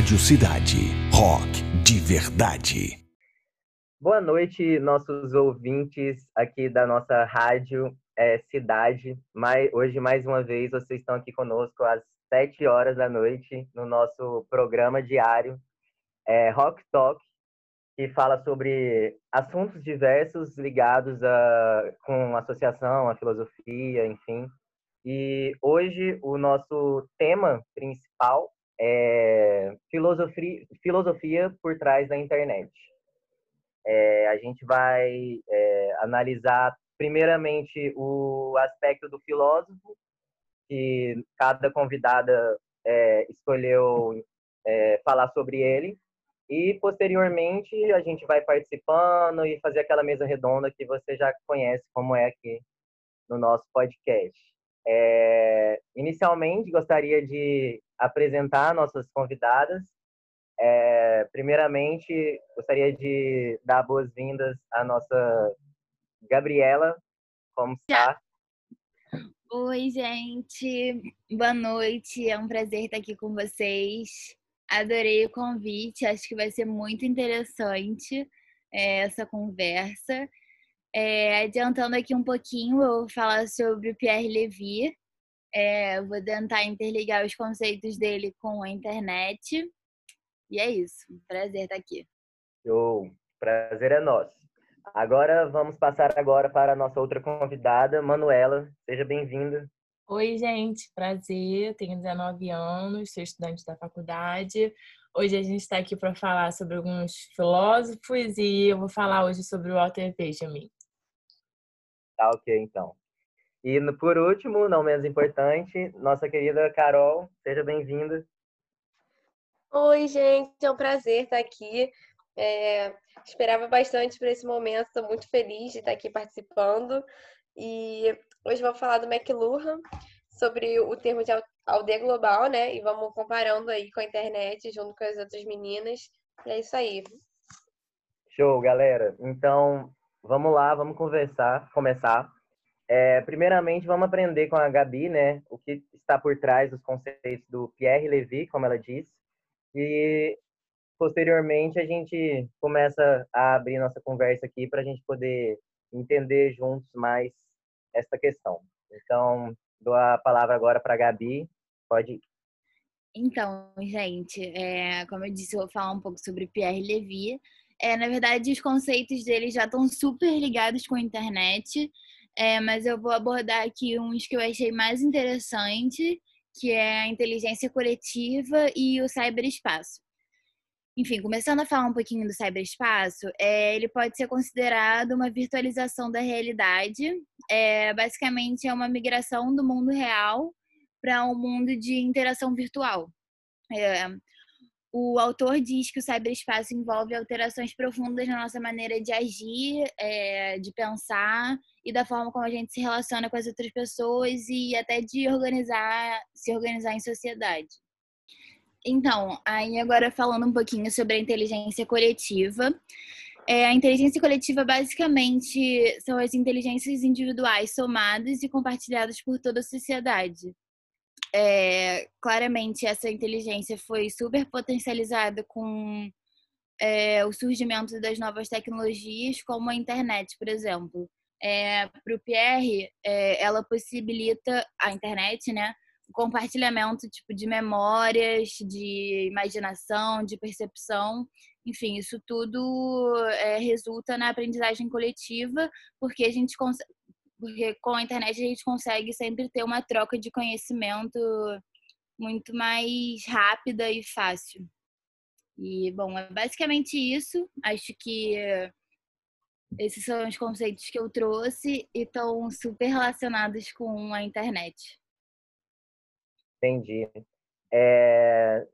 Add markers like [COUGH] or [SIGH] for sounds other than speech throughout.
Rádio Cidade. Rock de verdade. Boa noite, nossos ouvintes aqui da nossa rádio é, Cidade. Mais, hoje, mais uma vez, vocês estão aqui conosco às sete horas da noite no nosso programa diário é, Rock Talk, que fala sobre assuntos diversos ligados a, com a associação, a filosofia, enfim. E hoje o nosso tema principal é filosofia, filosofia por trás da internet. É, a gente vai é, analisar primeiramente o aspecto do filósofo, que cada convidada é, escolheu é, falar sobre ele, e posteriormente a gente vai participando e fazer aquela mesa redonda que você já conhece como é aqui no nosso podcast. É, inicialmente, gostaria de apresentar nossas convidadas. É, primeiramente, gostaria de dar boas-vindas à nossa Gabriela. Como está? Oi, gente. Boa noite. É um prazer estar aqui com vocês. Adorei o convite. Acho que vai ser muito interessante é, essa conversa. É, adiantando aqui um pouquinho, eu vou falar sobre o Pierre Levy. É, vou tentar interligar os conceitos dele com a internet. E é isso. Prazer estar aqui. Show. Prazer é nosso. Agora vamos passar agora para a nossa outra convidada, Manuela. Seja bem-vinda. Oi, gente. Prazer. Tenho 19 anos, sou estudante da faculdade. Hoje a gente está aqui para falar sobre alguns filósofos e eu vou falar hoje sobre o Walter Benjamin. Tá ok, então. E por último, não menos importante, nossa querida Carol, seja bem-vinda. Oi, gente, é um prazer estar aqui. É, esperava bastante por esse momento, estou muito feliz de estar aqui participando. E hoje vou falar do McLuhan, sobre o termo de aldeia global, né? E vamos comparando aí com a internet, junto com as outras meninas. E é isso aí. Show, galera. Então, vamos lá, vamos conversar, começar. É, primeiramente, vamos aprender com a Gabi, né, o que está por trás dos conceitos do Pierre Levy, como ela disse, e posteriormente a gente começa a abrir nossa conversa aqui para a gente poder entender juntos mais esta questão. Então, dou a palavra agora para a Gabi, pode ir. Então, gente, é, como eu disse, eu vou falar um pouco sobre Pierre Levy, é, na verdade, os conceitos dele já estão super ligados com a internet, é, mas eu vou abordar aqui uns que eu achei mais interessante, que é a inteligência coletiva e o cyberespaço. Enfim, começando a falar um pouquinho do cyberespaço, é, ele pode ser considerado uma virtualização da realidade. É, basicamente, é uma migração do mundo real para um mundo de interação virtual. É, o autor diz que o cyberespaço envolve alterações profundas na nossa maneira de agir, é, de pensar e da forma como a gente se relaciona com as outras pessoas e até de organizar, se organizar em sociedade. Então, aí agora falando um pouquinho sobre a inteligência coletiva. É, a inteligência coletiva basicamente são as inteligências individuais somadas e compartilhadas por toda a sociedade é, claramente essa inteligência foi super potencializada com é, o surgimento das novas tecnologias, como a internet, por exemplo. É, Para o Pierre, é, ela possibilita a internet, né, o compartilhamento tipo de memórias, de imaginação, de percepção, enfim, isso tudo é, resulta na aprendizagem coletiva, porque a gente porque com a internet a gente consegue sempre ter uma troca de conhecimento muito mais rápida e fácil. E, bom, é basicamente isso. Acho que esses são os conceitos que eu trouxe e estão super relacionados com a internet. Entendi. É...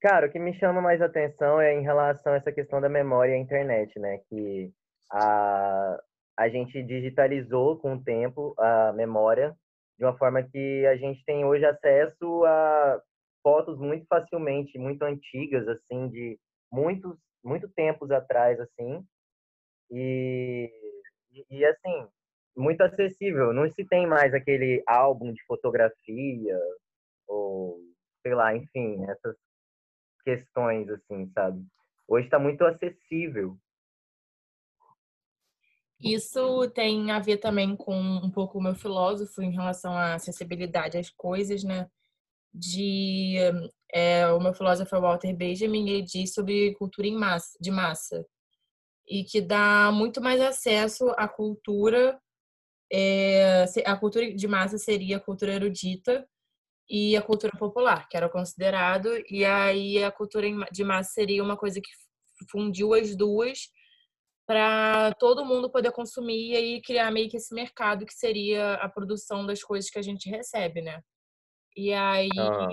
Cara, o que me chama mais atenção é em relação a essa questão da memória e a internet, né? Que a, a gente digitalizou com o tempo a memória de uma forma que a gente tem hoje acesso a fotos muito facilmente, muito antigas, assim, de muitos, muito tempos atrás, assim, e, e assim, muito acessível. Não se tem mais aquele álbum de fotografia, ou sei lá, enfim, essas questões, assim, sabe? Hoje está muito acessível. Isso tem a ver também com um pouco o meu filósofo em relação à acessibilidade às coisas, né? De é, o meu filósofo é Walter Benjamin, ele diz sobre cultura massa, de massa e que dá muito mais acesso à cultura. É, a cultura de massa seria a cultura erudita e a cultura popular, que era considerado, e aí a cultura de massa seria uma coisa que fundiu as duas para todo mundo poder consumir e aí criar meio que esse mercado que seria a produção das coisas que a gente recebe, né? E aí ah.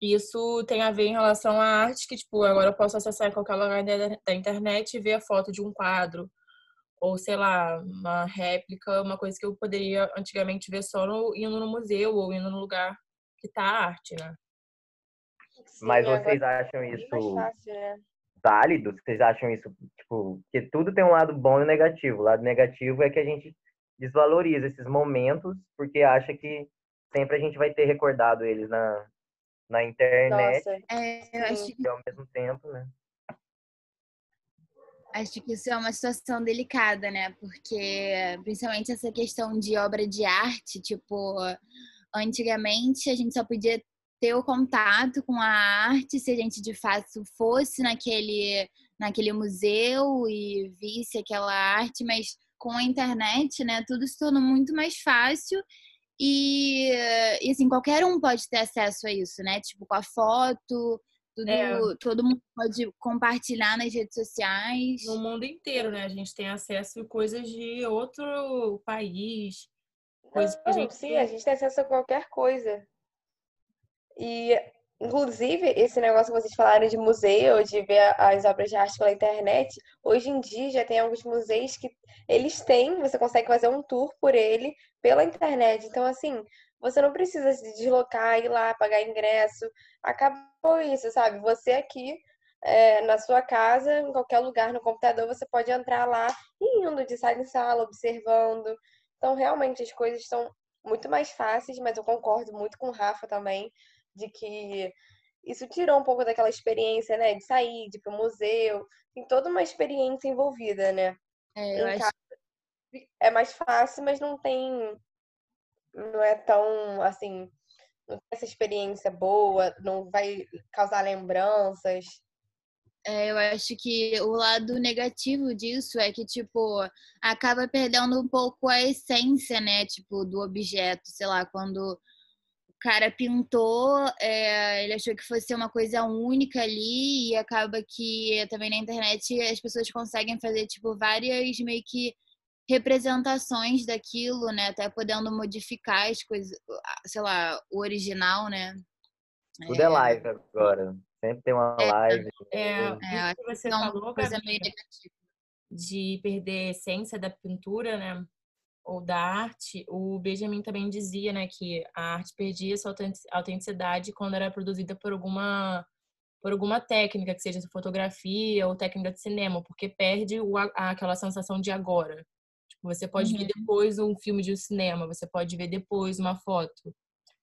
isso tem a ver em relação à arte, que tipo, agora eu posso acessar qualquer lugar da internet e ver a foto de um quadro ou sei lá, uma réplica, uma coisa que eu poderia antigamente ver só no, indo no museu ou indo no lugar que tá a arte, né? Sim, Mas vocês acham isso fácil, né? Válido? Vocês acham isso, tipo, que tudo tem um lado bom e um negativo. O lado negativo é que a gente desvaloriza esses momentos porque acha que sempre a gente vai ter recordado eles na, na internet. Nossa, é, eu acho que... ao mesmo tempo, né? Acho que isso é uma situação delicada, né? Porque, principalmente essa questão de obra de arte, tipo, antigamente a gente só podia ter o contato com a arte se a gente de fato fosse naquele, naquele museu e visse aquela arte, mas com a internet, né, tudo se tornou muito mais fácil e, e assim, qualquer um pode ter acesso a isso, né? Tipo, com a foto, tudo, é. todo mundo pode compartilhar nas redes sociais. No mundo inteiro, né? A gente tem acesso a coisas de outro país. Coisas Não, que a gente... Sim, a gente tem acesso a qualquer coisa. E, inclusive, esse negócio que vocês falaram de museu, de ver as obras de arte pela internet, hoje em dia já tem alguns museus que eles têm, você consegue fazer um tour por ele pela internet. Então, assim, você não precisa se deslocar, ir lá, pagar ingresso. Acabou isso, sabe? Você aqui é, na sua casa, em qualquer lugar no computador, você pode entrar lá e indo de sala em sala, observando. Então, realmente, as coisas estão muito mais fáceis, mas eu concordo muito com o Rafa também de que isso tirou um pouco daquela experiência, né? De sair, de ir pro museu. Tem toda uma experiência envolvida, né? É, eu acho... casa, é mais fácil, mas não tem. Não é tão assim. Não tem essa experiência boa, não vai causar lembranças. É, eu acho que o lado negativo disso é que, tipo, acaba perdendo um pouco a essência, né? Tipo, do objeto. Sei lá, quando cara pintou, é, ele achou que fosse uma coisa única ali e acaba que também na internet as pessoas conseguem fazer tipo várias meio que representações daquilo, né? Até podendo modificar as coisas, sei lá, o original, né? Tudo é, é live agora. Sempre tem uma é, live. É, é, que você é falou, coisa meio negativa. de perder a essência da pintura, né? Ou da arte, o Benjamin também dizia, né, que a arte perdia sua autenticidade quando era produzida por alguma por alguma técnica, que seja fotografia ou técnica de cinema, porque perde o, aquela sensação de agora. Tipo, você pode uhum. ver depois um filme de um cinema, você pode ver depois uma foto.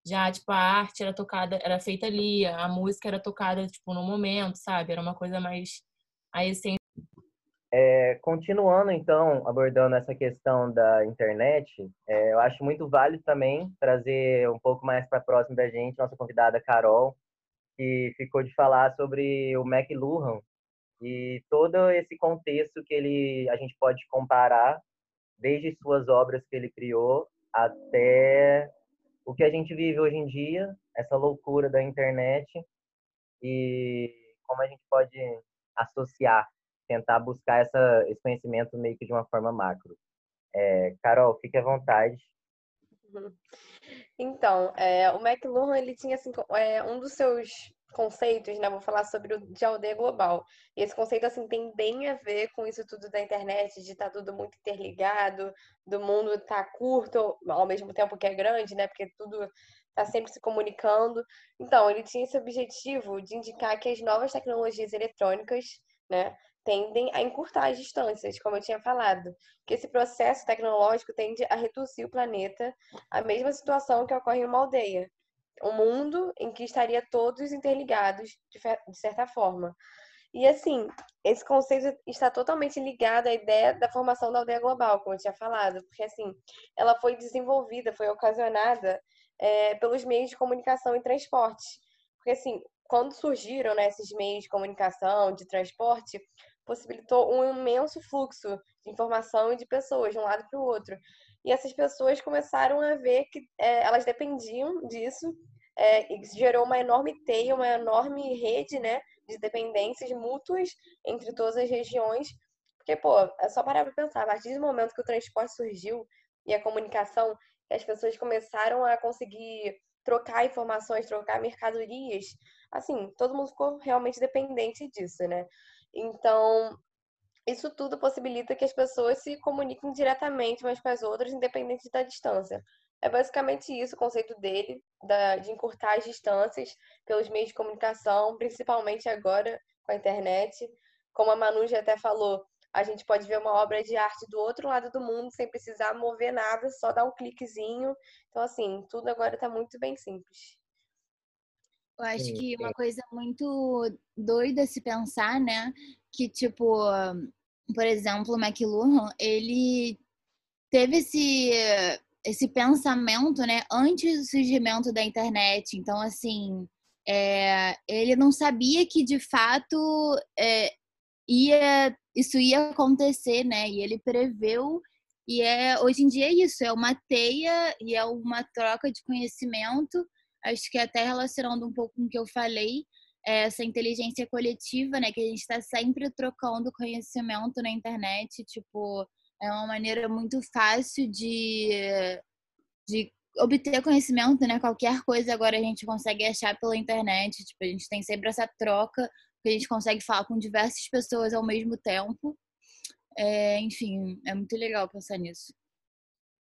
Já, tipo, a arte era tocada, era feita ali, a música era tocada, tipo, no momento, sabe? Era uma coisa mais a essência é, continuando, então, abordando essa questão da internet, é, eu acho muito válido também trazer um pouco mais para próximo da gente, nossa convidada Carol, que ficou de falar sobre o McLuhan e todo esse contexto que ele, a gente pode comparar, desde suas obras que ele criou até o que a gente vive hoje em dia, essa loucura da internet e como a gente pode associar tentar buscar essa, esse conhecimento meio que de uma forma macro. É, Carol, fique à vontade. Então, é, o McLuhan, ele tinha assim, é, um dos seus conceitos, né? Vou falar sobre o de aldeia global. E esse conceito, assim, tem bem a ver com isso tudo da internet, de estar tá tudo muito interligado, do mundo estar tá curto ao mesmo tempo que é grande, né? Porque tudo está sempre se comunicando. Então, ele tinha esse objetivo de indicar que as novas tecnologias eletrônicas, né, tendem a encurtar as distâncias, como eu tinha falado, que esse processo tecnológico tende a reduzir o planeta à mesma situação que ocorre em uma aldeia. um mundo em que estaria todos interligados de, certa forma. E assim, esse conceito está totalmente ligado à ideia da formação da aldeia global, como eu tinha falado, porque assim, ela foi desenvolvida, foi ocasionada é, pelos meios de comunicação e transporte. Porque assim, quando surgiram né, esses meios de comunicação, de transporte, possibilitou um imenso fluxo de informação e de pessoas de um lado para o outro. E essas pessoas começaram a ver que é, elas dependiam disso, é, e gerou uma enorme teia, uma enorme rede né, de dependências mútuas entre todas as regiões. Porque, pô, é só parar para pensar, a partir do momento que o transporte surgiu e a comunicação, as pessoas começaram a conseguir trocar informações, trocar mercadorias, assim, todo mundo ficou realmente dependente disso, né? Então, isso tudo possibilita que as pessoas se comuniquem diretamente umas com as outras, independente da distância. É basicamente isso o conceito dele, da, de encurtar as distâncias pelos meios de comunicação, principalmente agora com a internet. Como a Manu já até falou, a gente pode ver uma obra de arte do outro lado do mundo sem precisar mover nada, só dar um cliquezinho. Então, assim, tudo agora está muito bem simples. Eu acho que uma coisa muito doida se pensar, né? Que, tipo, por exemplo, o McLuhan, ele teve esse, esse pensamento, né? Antes do surgimento da internet. Então, assim, é, ele não sabia que, de fato, é, ia, isso ia acontecer, né? E ele preveu e é hoje em dia é isso, é uma teia e é uma troca de conhecimento acho que até relacionando um pouco com o que eu falei, é essa inteligência coletiva, né, que a gente está sempre trocando conhecimento na internet, tipo, é uma maneira muito fácil de, de obter conhecimento, né? Qualquer coisa agora a gente consegue achar pela internet, tipo, a gente tem sempre essa troca, que a gente consegue falar com diversas pessoas ao mesmo tempo. É, enfim, é muito legal pensar nisso.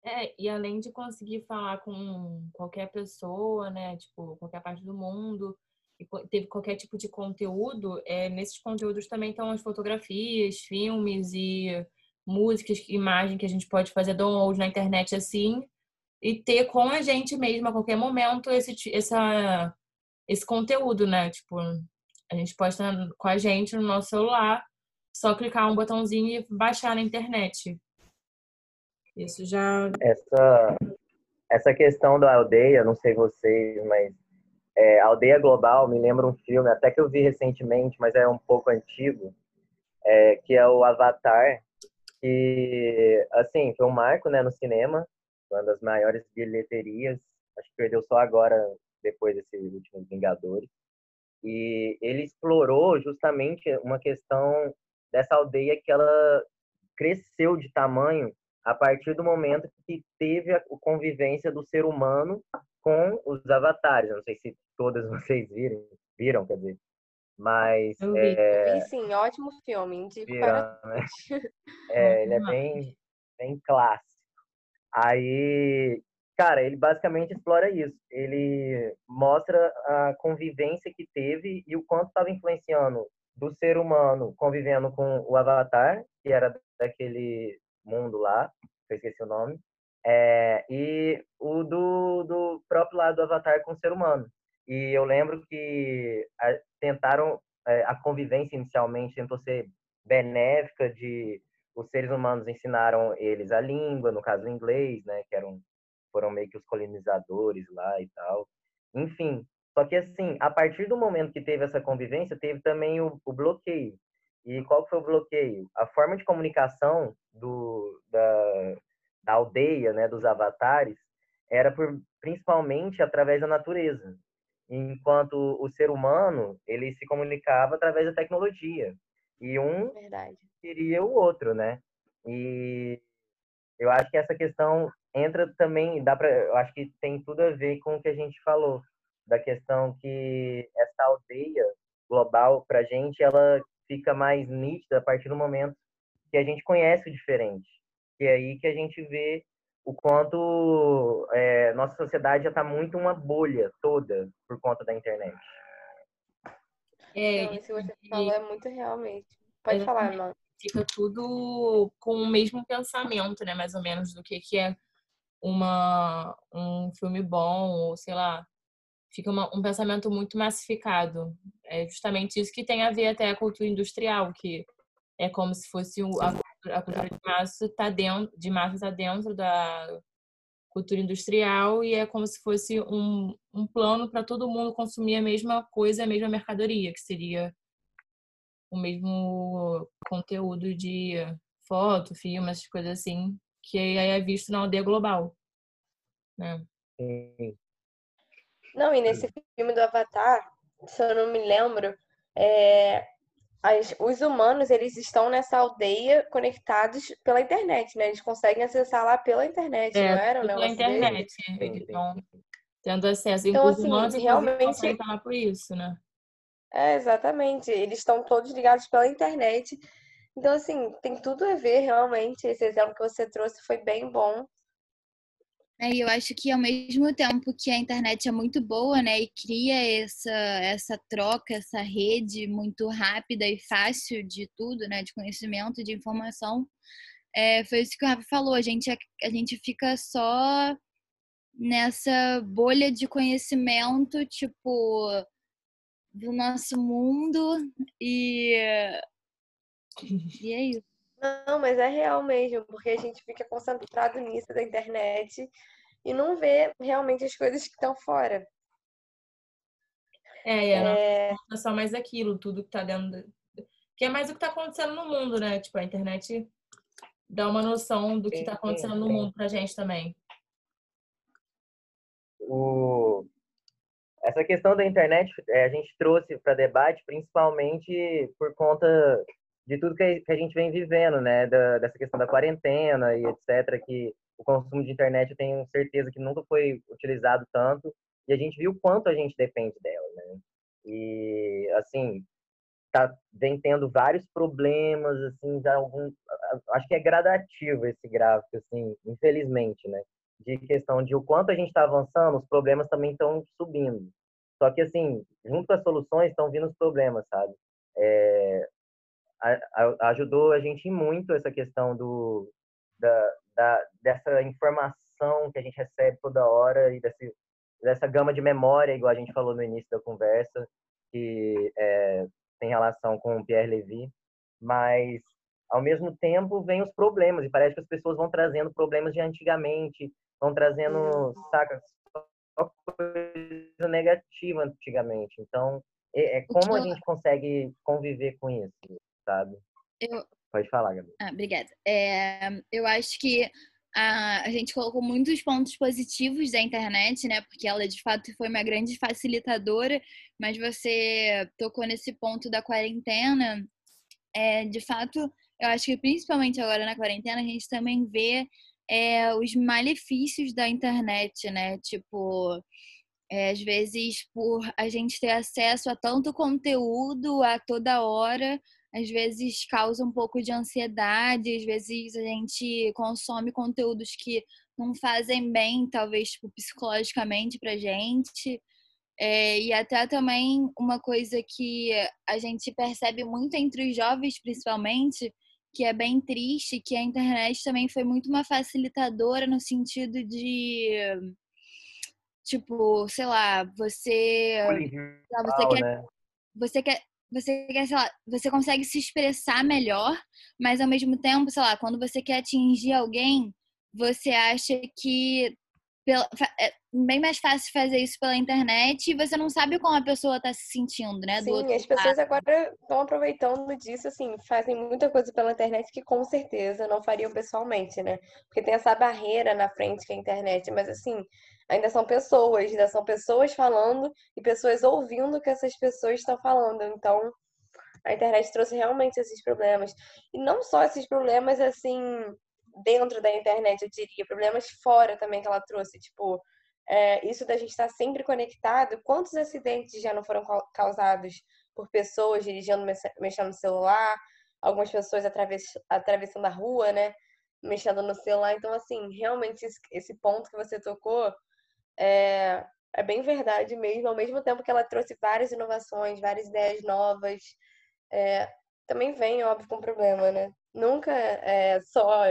É, e além de conseguir falar com qualquer pessoa, né, tipo, qualquer parte do mundo, e teve qualquer tipo de conteúdo, é, nesses conteúdos também estão as fotografias, filmes e músicas, imagem que a gente pode fazer download na internet assim, e ter com a gente mesmo a qualquer momento esse, essa, esse conteúdo, né? Tipo, a gente pode estar com a gente no nosso celular, só clicar um botãozinho e baixar na internet. Isso já. Essa, essa questão da aldeia, não sei vocês, mas é, Aldeia Global me lembra um filme, até que eu vi recentemente, mas é um pouco antigo, é, que é o Avatar, que, assim, foi um marco né, no cinema, uma das maiores bilheterias, acho que perdeu só agora, depois desses últimos Vingadores. E ele explorou justamente uma questão dessa aldeia que ela cresceu de tamanho a partir do momento que teve a convivência do ser humano com os avatares. Eu não sei se todas [LAUGHS] vocês viram, viram, quer dizer. Mas. Eu vi, é... eu vi sim, ótimo filme, indico viram, para. Né? [LAUGHS] É, ele é bem, bem clássico. Aí, cara, ele basicamente explora isso. Ele mostra a convivência que teve e o quanto estava influenciando do ser humano convivendo com o Avatar, que era daquele mundo lá, eu esqueci o nome, é, e o do, do próprio lado do Avatar com o ser humano. E eu lembro que a, tentaram, é, a convivência inicialmente tentou ser benéfica de os seres humanos ensinaram eles a língua, no caso o inglês, né, que eram foram meio que os colonizadores lá e tal. Enfim, só que assim, a partir do momento que teve essa convivência, teve também o, o bloqueio. E qual foi o bloqueio? A forma de comunicação do, da, da aldeia, né, dos avatares, era por, principalmente através da natureza, enquanto o ser humano ele se comunicava através da tecnologia e um Verdade. queria o outro, né? E eu acho que essa questão entra também, dá para, eu acho que tem tudo a ver com o que a gente falou da questão que essa aldeia global para gente ela fica mais nítida a partir do momento que a gente conhece o diferente. E é aí que a gente vê o quanto é, nossa sociedade já está muito uma bolha toda por conta da internet. É, isso que você falou é muito real mesmo. Pode falar, não. Fica tudo com o mesmo pensamento, né? Mais ou menos, do que, que é uma, um filme bom, ou sei lá, fica uma, um pensamento muito massificado. É justamente isso que tem a ver até a cultura industrial, que é como se fosse o, a, a cultura de massa tá dentro de massa está dentro da cultura industrial e é como se fosse um, um plano para todo mundo consumir a mesma coisa, a mesma mercadoria, que seria o mesmo conteúdo de foto, filme, essas coisas assim, que aí é visto na aldeia global. Né? Não, e nesse filme do Avatar, se eu não me lembro, é, as, os humanos eles estão nessa aldeia conectados pela internet, né? Eles conseguem acessar lá pela internet, é, não era? Pela internet. Eles estão tendo acesso. Então, os assim, humanos realmente. por isso, né? É, exatamente. Eles estão todos ligados pela internet. Então, assim, tem tudo a ver, realmente. Esse exemplo que você trouxe foi bem bom. É, eu acho que ao mesmo tempo que a internet é muito boa, né, e cria essa, essa troca, essa rede muito rápida e fácil de tudo, né, de conhecimento, de informação, é, foi isso que o Rafa falou, a gente, a gente fica só nessa bolha de conhecimento, tipo, do nosso mundo e, e é isso. Não, mas é real mesmo, porque a gente fica concentrado nisso da internet e não vê realmente as coisas que estão fora. É, é, é... é só mais aquilo, tudo que tá dentro. Que é mais o que tá acontecendo no mundo, né? Tipo, a internet dá uma noção do que tá acontecendo no mundo pra gente também. O... Essa questão da internet é, a gente trouxe para debate principalmente por conta de tudo que a gente vem vivendo, né? Da, dessa questão da quarentena e etc. Que o consumo de internet eu tenho certeza que nunca foi utilizado tanto e a gente viu o quanto a gente depende dela, né? E assim tá vem tendo vários problemas assim já algum acho que é gradativo esse gráfico assim infelizmente né de questão de o quanto a gente está avançando os problemas também estão subindo só que assim junto com as soluções estão vindo os problemas sabe é, ajudou a gente muito essa questão do, da, da, dessa informação que a gente recebe toda hora e desse, dessa gama de memória, igual a gente falou no início da conversa, que é, tem relação com o Pierre Levy, mas ao mesmo tempo vem os problemas e parece que as pessoas vão trazendo problemas de antigamente, vão trazendo, uhum. saca, só coisa negativa antigamente. Então, é, é como a gente consegue conviver com isso? Sabe? Eu... Pode falar, Gabi. Ah, obrigada. É, eu acho que a, a gente colocou muitos pontos positivos da internet, né? Porque ela de fato foi uma grande facilitadora, mas você tocou nesse ponto da quarentena. É, de fato, eu acho que principalmente agora na quarentena a gente também vê é, os malefícios da internet, né? Tipo, é, às vezes por a gente ter acesso a tanto conteúdo a toda hora, às vezes causa um pouco de ansiedade, às vezes a gente consome conteúdos que não fazem bem, talvez tipo, psicologicamente pra gente. É, e até também uma coisa que a gente percebe muito entre os jovens, principalmente, que é bem triste, que a internet também foi muito uma facilitadora no sentido de tipo, sei lá, você, você quer, né? você quer você quer, sei lá, você consegue se expressar melhor, mas ao mesmo tempo, sei lá, quando você quer atingir alguém, você acha que é bem mais fácil fazer isso pela internet e você não sabe como a pessoa está se sentindo, né? Sim, as pessoas agora estão aproveitando disso, assim, fazem muita coisa pela internet que com certeza não fariam pessoalmente, né? Porque tem essa barreira na frente que é a internet, mas assim, ainda são pessoas, ainda são pessoas falando e pessoas ouvindo o que essas pessoas estão falando. Então, a internet trouxe realmente esses problemas. E não só esses problemas, assim, dentro da internet, eu diria, problemas fora também que ela trouxe, tipo, é, isso da gente estar sempre conectado. Quantos acidentes já não foram causados por pessoas dirigindo, mexendo no celular, algumas pessoas atravess, atravessando a rua, né? Mexendo no celular. Então, assim, realmente esse ponto que você tocou é, é bem verdade mesmo, ao mesmo tempo que ela trouxe várias inovações, várias ideias novas, é, também vem, óbvio, com problema, né? Nunca é só,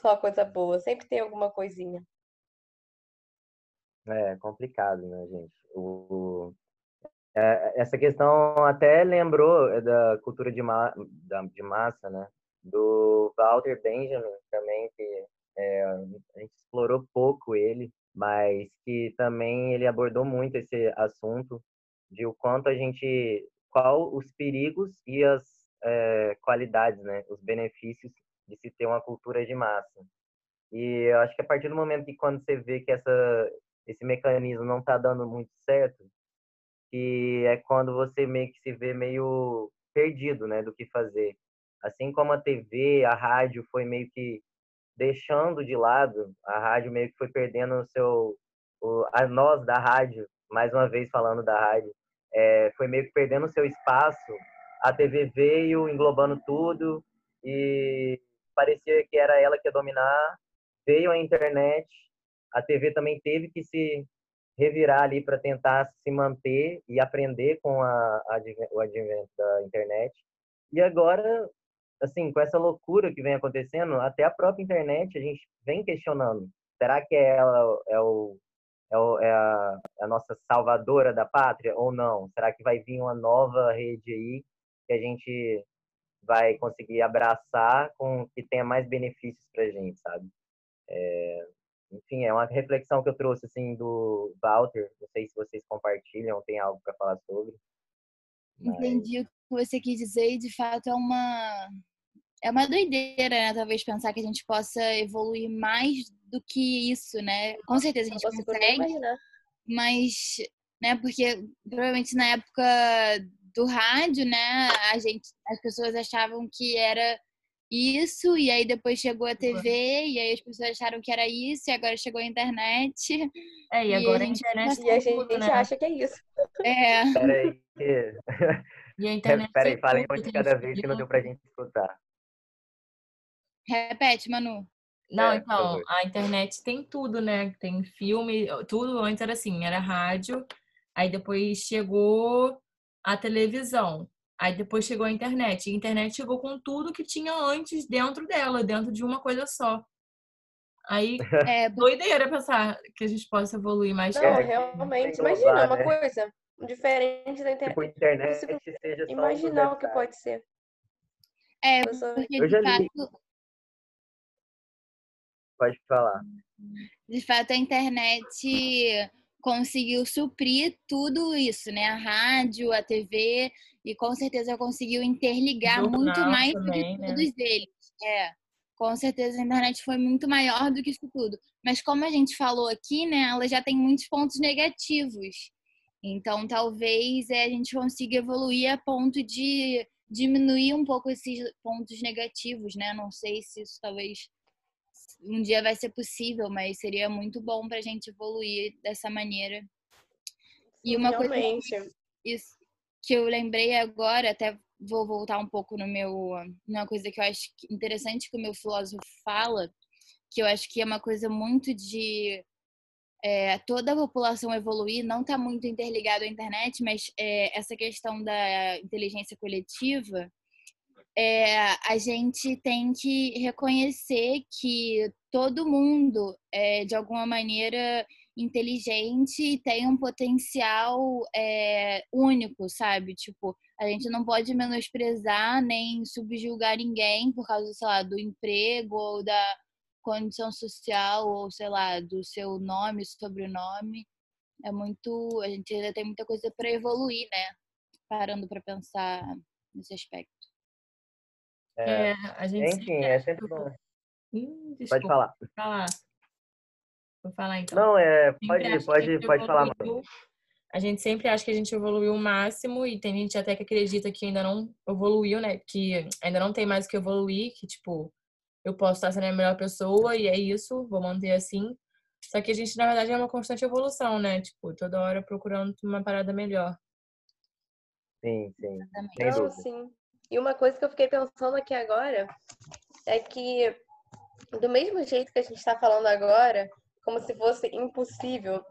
só coisa boa, sempre tem alguma coisinha. É complicado, né, gente? O, é, essa questão até lembrou da cultura de, ma, da, de massa, né? Do Walter Benjamin também, que é, a gente explorou pouco ele, mas que também ele abordou muito esse assunto de o quanto a gente, qual os perigos e as é, qualidades, né? Os benefícios de se ter uma cultura de massa. E eu acho que a partir do momento que quando você vê que essa, esse mecanismo não está dando muito certo, que é quando você meio que se vê meio perdido, né, do que fazer. Assim como a TV, a rádio foi meio que deixando de lado, a rádio meio que foi perdendo o seu, o, a nós da rádio, mais uma vez falando da rádio, é, foi meio que perdendo o seu espaço. A TV veio englobando tudo e parecia que era ela que ia dominar. Veio a internet, a TV também teve que se revirar ali para tentar se manter e aprender com a, a, o advento da internet. E agora, assim, com essa loucura que vem acontecendo, até a própria internet a gente vem questionando. Será que ela é, o, é, o, é a, a, nossa salvadora da pátria ou não? Será que vai vir uma nova rede aí que a gente vai conseguir abraçar com que tenha mais benefícios para gente, sabe? É, enfim, é uma reflexão que eu trouxe assim do Walter. Não sei se vocês compartilham, tem algo para falar sobre. Mas... Entendi o que você quis dizer e de fato é uma é uma doideira, né? Talvez pensar que a gente possa evoluir mais do que isso, né? Com certeza a gente consegue, mas, né? Porque provavelmente na época do rádio, né? A gente, as pessoas achavam que era isso, e aí depois chegou a TV, e aí as pessoas acharam que era isso, e agora chegou a internet. É, e, e agora a, gente a internet e a gente tudo, né? acha que é isso. É. Peraí, que... E a [LAUGHS] internet Peraí, falem um de cada vez que não deu pra gente escutar. Repete, Manu. Não, é, então, a internet tem tudo, né? Tem filme, tudo antes era assim, era rádio, aí depois chegou a televisão. Aí depois chegou a internet. E a internet chegou com tudo que tinha antes dentro dela, dentro de uma coisa só. Aí [LAUGHS] é doideira pensar que a gente possa evoluir mais. Não, realmente. Imagina, uma né? coisa diferente da internet. Tipo, internet seja imaginar o que pode ser. É, porque Eu li. Fato... Pode falar. De fato, a internet conseguiu suprir tudo isso, né? A rádio, a TV, e com certeza conseguiu interligar Jornal muito mais também, do que né? todos eles. É, com certeza a internet foi muito maior do que isso tudo. Mas como a gente falou aqui, né, ela já tem muitos pontos negativos. Então, talvez é, a gente consiga evoluir a ponto de diminuir um pouco esses pontos negativos, né? Não sei se isso talvez um dia vai ser possível, mas seria muito bom para a gente evoluir dessa maneira. E uma Realmente. coisa isso que eu lembrei agora, até vou voltar um pouco no meu numa coisa que eu acho interessante que o meu filósofo fala, que eu acho que é uma coisa muito de é, toda a população evoluir, não está muito interligado à internet, mas é, essa questão da inteligência coletiva é, a gente tem que reconhecer que todo mundo, é, de alguma maneira, inteligente e tem um potencial é, único, sabe? Tipo, a gente não pode menosprezar nem subjugar ninguém por causa, sei lá, do emprego ou da condição social ou, sei lá, do seu nome, sobrenome. É muito. A gente ainda tem muita coisa para evoluir, né? Parando para pensar nesse aspecto. É, a gente Enfim, é sempre bom. Hum, pode falar. falar. Vou falar então. Não, é. Pode, pode, pode falar, mano. A gente sempre acha que a gente evoluiu o máximo e tem gente até que acredita que ainda não evoluiu, né? Que ainda não tem mais o que evoluir, que tipo, eu posso estar sendo a melhor pessoa e é isso, vou manter assim. Só que a gente, na verdade, é uma constante evolução, né? Tipo, toda hora procurando uma parada melhor. Sim, sim. Não, sim. E uma coisa que eu fiquei pensando aqui agora é que, do mesmo jeito que a gente está falando agora, como se fosse impossível.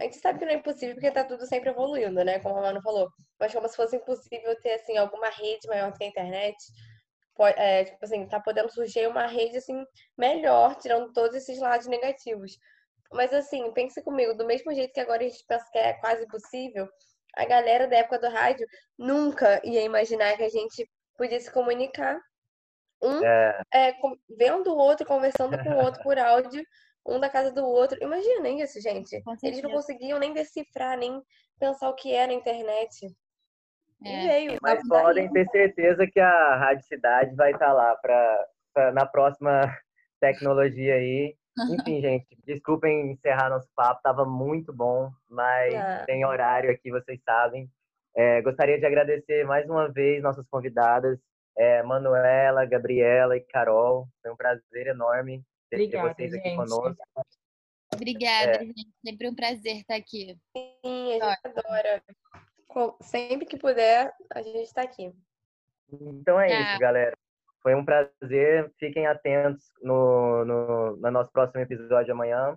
A gente sabe que não é impossível porque está tudo sempre evoluindo, né? Como a Manu falou. Mas como se fosse impossível ter, assim, alguma rede maior que a internet. É, tipo assim, tá podendo surgir uma rede, assim, melhor, tirando todos esses lados negativos. Mas assim, pense comigo, do mesmo jeito que agora a gente pensa que é quase possível, a galera da época do rádio nunca ia imaginar que a gente podia se comunicar. Um É, é, vendo o outro, conversando com o outro por [LAUGHS] áudio, um da casa do outro. Imaginem isso, gente. Eles não conseguiam nem decifrar, nem pensar o que era a internet. E É. veio. mas podem ter certeza que a Rádio Cidade vai estar lá pra, pra- na próxima [LAUGHS] tecnologia aí. Enfim, gente, desculpem encerrar nosso papo, tava muito bom, mas Ah. tem horário aqui, vocês sabem. É, gostaria de agradecer mais uma vez nossas convidadas, é, Manuela, Gabriela e Carol. Foi um prazer enorme ter Obrigada, vocês aqui gente. conosco. Obrigada, gente. Sempre um prazer estar aqui. Sim, a gente adora. Sempre que puder, a gente tá aqui. Então é isso, galera. Foi um prazer. Fiquem atentos no, no, no nosso próximo episódio amanhã.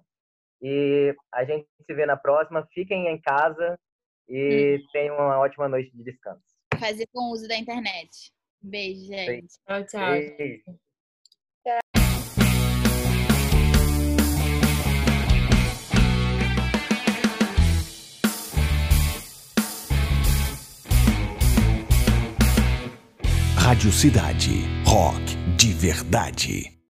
E a gente se vê na próxima. Fiquem em casa e tenham uma ótima noite de descanso. Fazer com uso da internet. Beijo, gente. Tchau, tchau. Beijo. Rádio Cidade. Rock de verdade.